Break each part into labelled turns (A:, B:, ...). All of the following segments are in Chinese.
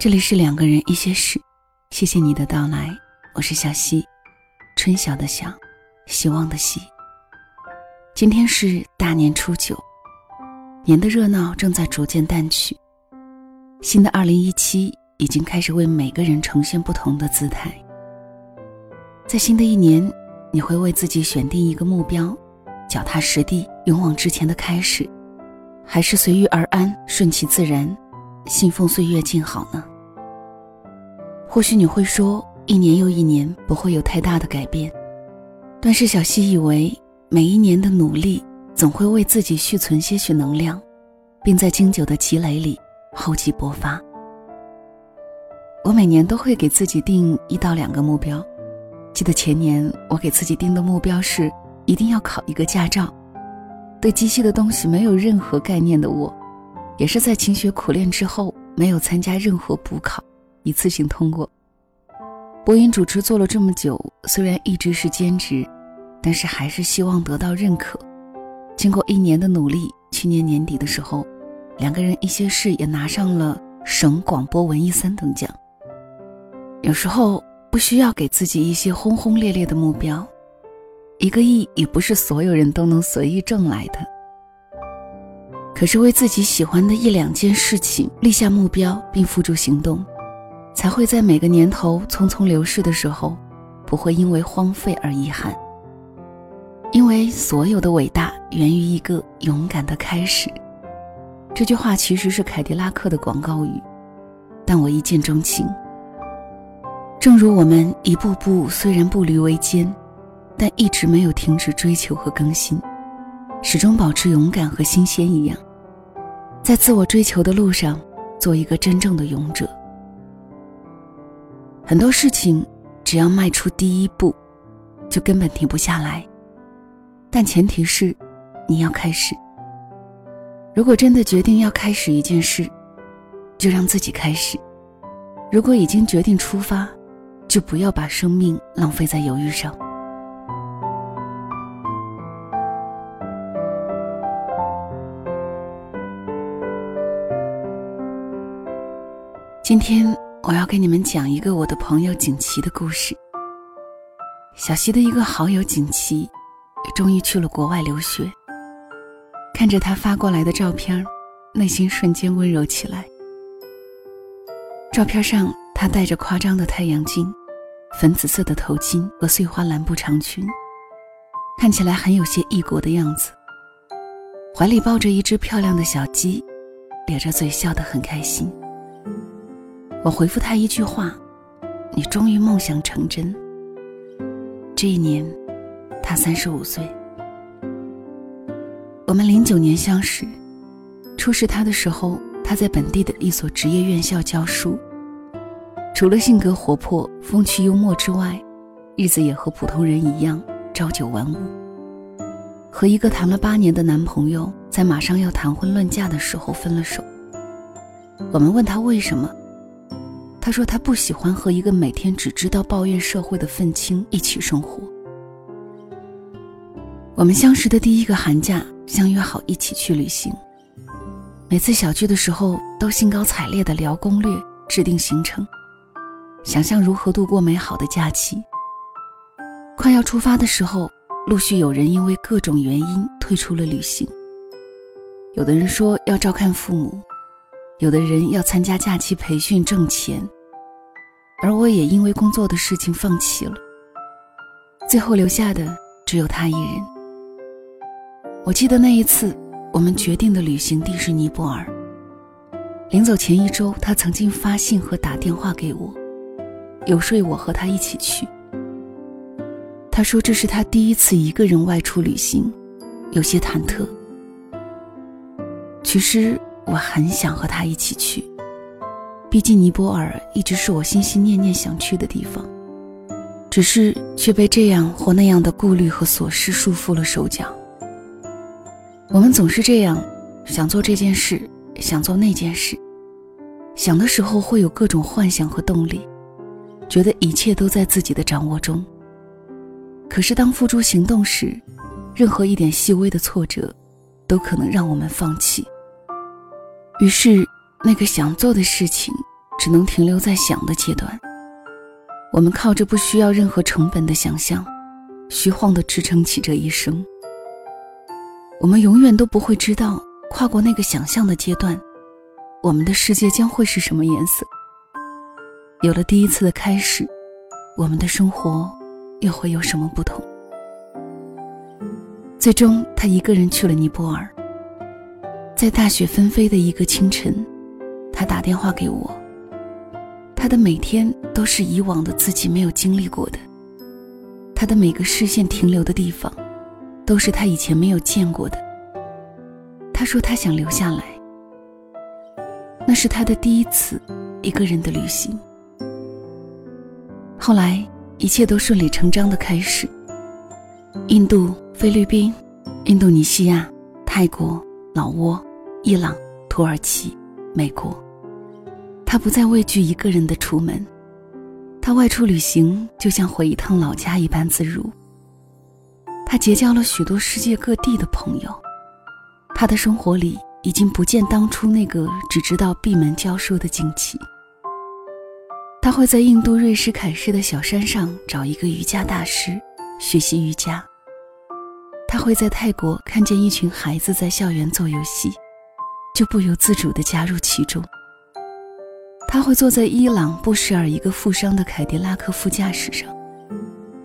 A: 这里是两个人一些事，谢谢你的到来，我是小溪，春晓的晓，希望的希。今天是大年初九，年的热闹正在逐渐淡去，新的二零一七已经开始为每个人呈现不同的姿态。在新的一年，你会为自己选定一个目标，脚踏实地，勇往直前的开始，还是随遇而安，顺其自然，信奉岁月静好呢？或许你会说，一年又一年不会有太大的改变，但是小溪以为。每一年的努力，总会为自己续存些许能量，并在经久的积累里厚积薄发。我每年都会给自己定一到两个目标。记得前年我给自己定的目标是一定要考一个驾照。对机器的东西没有任何概念的我，也是在勤学苦练之后，没有参加任何补考，一次性通过。播音主持做了这么久，虽然一直是兼职。但是还是希望得到认可。经过一年的努力，去年年底的时候，两个人一些事也拿上了省广播文艺三等奖。有时候不需要给自己一些轰轰烈烈的目标，一个亿也不是所有人都能随意挣来的。可是为自己喜欢的一两件事情立下目标并付诸行动，才会在每个年头匆匆流逝的时候，不会因为荒废而遗憾。因为所有的伟大源于一个勇敢的开始。这句话其实是凯迪拉克的广告语，但我一见钟情。正如我们一步步虽然步履维艰，但一直没有停止追求和更新，始终保持勇敢和新鲜一样，在自我追求的路上做一个真正的勇者。很多事情，只要迈出第一步，就根本停不下来。但前提是，你要开始。如果真的决定要开始一件事，就让自己开始；如果已经决定出发，就不要把生命浪费在犹豫上。今天我要给你们讲一个我的朋友景琦的故事。小溪的一个好友景琦。终于去了国外留学。看着他发过来的照片，内心瞬间温柔起来。照片上，他戴着夸张的太阳镜，粉紫色的头巾和碎花蓝布长裙，看起来很有些异国的样子。怀里抱着一只漂亮的小鸡，咧着嘴笑得很开心。我回复他一句话：“你终于梦想成真。”这一年。他三十五岁，我们零九年相识。初识他的时候，他在本地的一所职业院校教书。除了性格活泼、风趣幽默之外，日子也和普通人一样，朝九晚五。和一个谈了八年的男朋友，在马上要谈婚论嫁的时候分了手。我们问他为什么，他说他不喜欢和一个每天只知道抱怨社会的愤青一起生活。我们相识的第一个寒假，相约好一起去旅行。每次小聚的时候，都兴高采烈地聊攻略、制定行程，想象如何度过美好的假期。快要出发的时候，陆续有人因为各种原因退出了旅行。有的人说要照看父母，有的人要参加假期培训挣钱，而我也因为工作的事情放弃了。最后留下的只有他一人。我记得那一次，我们决定的旅行地是尼泊尔。临走前一周，他曾经发信和打电话给我，游说我和他一起去。他说这是他第一次一个人外出旅行，有些忐忑。其实我很想和他一起去，毕竟尼泊尔一直是我心心念念想去的地方，只是却被这样或那样的顾虑和琐事束缚了手脚。我们总是这样，想做这件事，想做那件事，想的时候会有各种幻想和动力，觉得一切都在自己的掌握中。可是当付诸行动时，任何一点细微的挫折，都可能让我们放弃。于是，那个想做的事情，只能停留在想的阶段。我们靠着不需要任何成本的想象，虚晃地支撑起这一生。我们永远都不会知道，跨过那个想象的阶段，我们的世界将会是什么颜色。有了第一次的开始，我们的生活又会有什么不同？最终，他一个人去了尼泊尔。在大雪纷飞的一个清晨，他打电话给我。他的每天都是以往的自己没有经历过的，他的每个视线停留的地方，都是他以前没有见过的。他说他想留下来，那是他的第一次一个人的旅行。后来一切都顺理成章的开始。印度、菲律宾、印度尼西亚、泰国、老挝、伊朗、土耳其、美国。他不再畏惧一个人的出门，他外出旅行就像回一趟老家一般自如。他结交了许多世界各地的朋友，他的生活里已经不见当初那个只知道闭门教书的惊奇。他会在印度瑞士凯市的小山上找一个瑜伽大师学习瑜伽。他会在泰国看见一群孩子在校园做游戏，就不由自主地加入其中。他会坐在伊朗布什尔一个富商的凯迪拉克副驾驶上，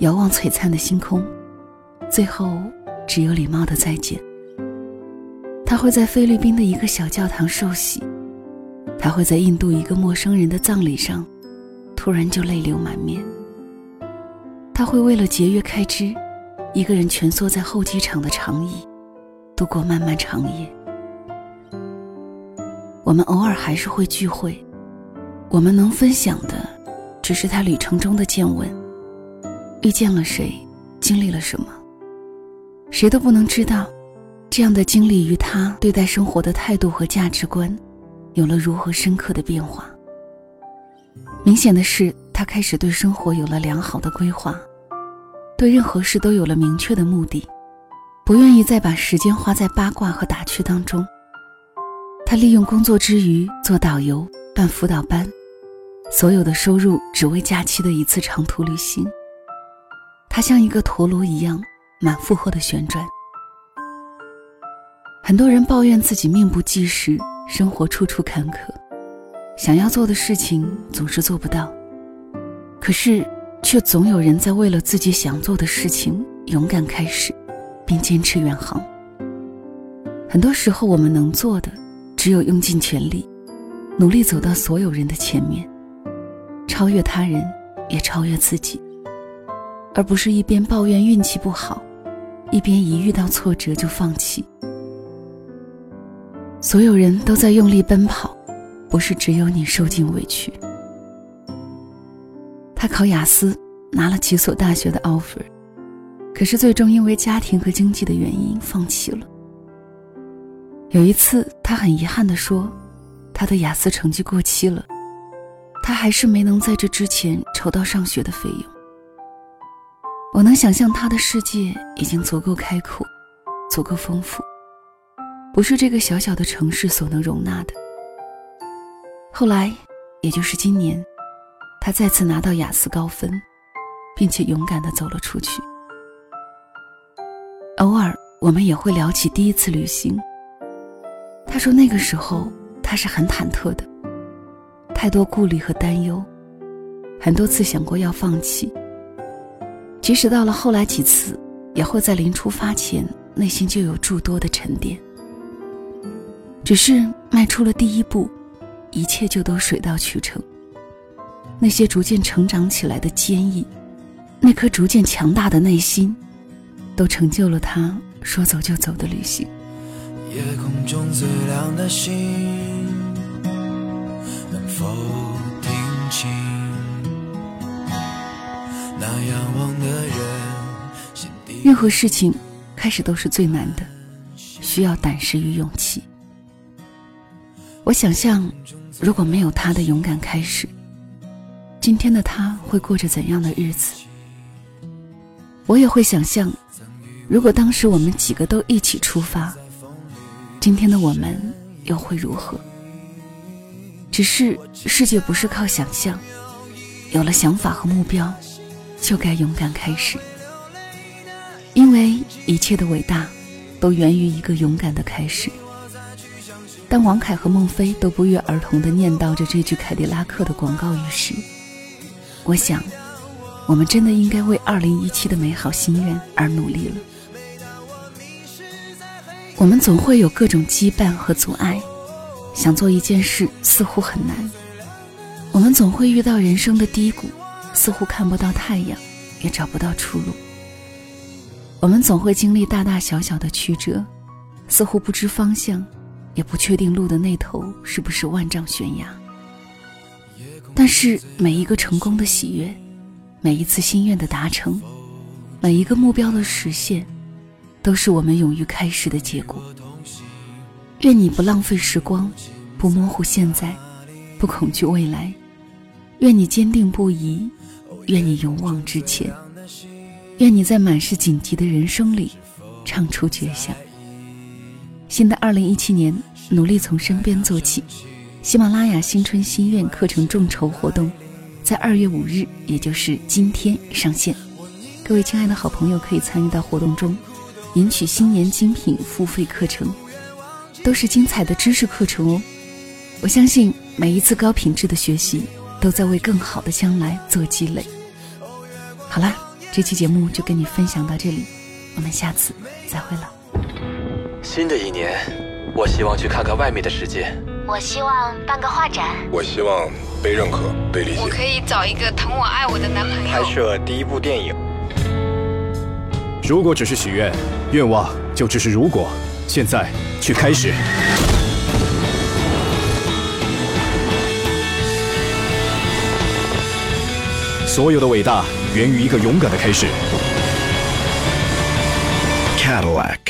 A: 遥望璀璨的星空，最后只有礼貌的再见。他会在菲律宾的一个小教堂受洗，他会在印度一个陌生人的葬礼上，突然就泪流满面。他会为了节约开支，一个人蜷缩在候机场的长椅，度过漫漫长夜。我们偶尔还是会聚会。我们能分享的，只是他旅程中的见闻。遇见了谁，经历了什么，谁都不能知道。这样的经历与他对待生活的态度和价值观，有了如何深刻的变化。明显的是，他开始对生活有了良好的规划，对任何事都有了明确的目的，不愿意再把时间花在八卦和打趣当中。他利用工作之余做导游、办辅导班。所有的收入只为假期的一次长途旅行。它像一个陀螺一样满负荷的旋转。很多人抱怨自己命不济时，生活处处坎坷，想要做的事情总是做不到。可是，却总有人在为了自己想做的事情勇敢开始，并坚持远航。很多时候，我们能做的只有用尽全力，努力走到所有人的前面。超越他人，也超越自己，而不是一边抱怨运气不好，一边一遇到挫折就放弃。所有人都在用力奔跑，不是只有你受尽委屈。他考雅思，拿了几所大学的 offer，可是最终因为家庭和经济的原因放弃了。有一次，他很遗憾地说，他的雅思成绩过期了。他还是没能在这之前筹到上学的费用。我能想象他的世界已经足够开阔，足够丰富，不是这个小小的城市所能容纳的。后来，也就是今年，他再次拿到雅思高分，并且勇敢地走了出去。偶尔，我们也会聊起第一次旅行。他说那个时候他是很忐忑的。太多顾虑和担忧，很多次想过要放弃。即使到了后来几次，也会在临出发前内心就有诸多的沉淀。只是迈出了第一步，一切就都水到渠成。那些逐渐成长起来的坚毅，那颗逐渐强大的内心，都成就了他说走就走的旅行。夜空中最亮的星。否听清？那仰望的人。任何事情开始都是最难的，需要胆识与勇气。我想象，如果没有他的勇敢开始，今天的他会过着怎样的日子？我也会想象，如果当时我们几个都一起出发，今天的我们又会如何？只是世界不是靠想象，有了想法和目标，就该勇敢开始。因为一切的伟大，都源于一个勇敢的开始。当王凯和孟非都不约而同地念叨着这句凯迪拉克的广告语时，我想，我们真的应该为2017的美好心愿而努力了。我们总会有各种羁绊和阻碍，想做一件事似乎很难。我们总会遇到人生的低谷，似乎看不到太阳，也找不到出路。我们总会经历大大小小的曲折，似乎不知方向。也不确定路的那头是不是万丈悬崖，但是每一个成功的喜悦，每一次心愿的达成，每一个目标的实现，都是我们勇于开始的结果。愿你不浪费时光，不模糊现在，不恐惧未来。愿你坚定不移，愿你勇往直前，愿你在满是荆棘的人生里，唱出绝响。新的二零一七年，努力从身边做起。喜马拉雅新春心愿课程众筹活动，在二月五日，也就是今天上线。各位亲爱的好朋友，可以参与到活动中，赢取新年精品付费课程，都是精彩的知识课程哦。我相信每一次高品质的学习，都在为更好的将来做积累。好啦，这期节目就跟你分享到这里，我们下次再会了。
B: 新的一年，我希望去看看外面的世界。
C: 我希望办个画展。
D: 我希望被认可、被理解。
E: 我可以找一个疼我爱我的男朋友。
F: 拍摄第一部电影。
G: 如果只是许愿，愿望就只是如果。现在去开始。所有的伟大源于一个勇敢的开始。
D: Cadillac。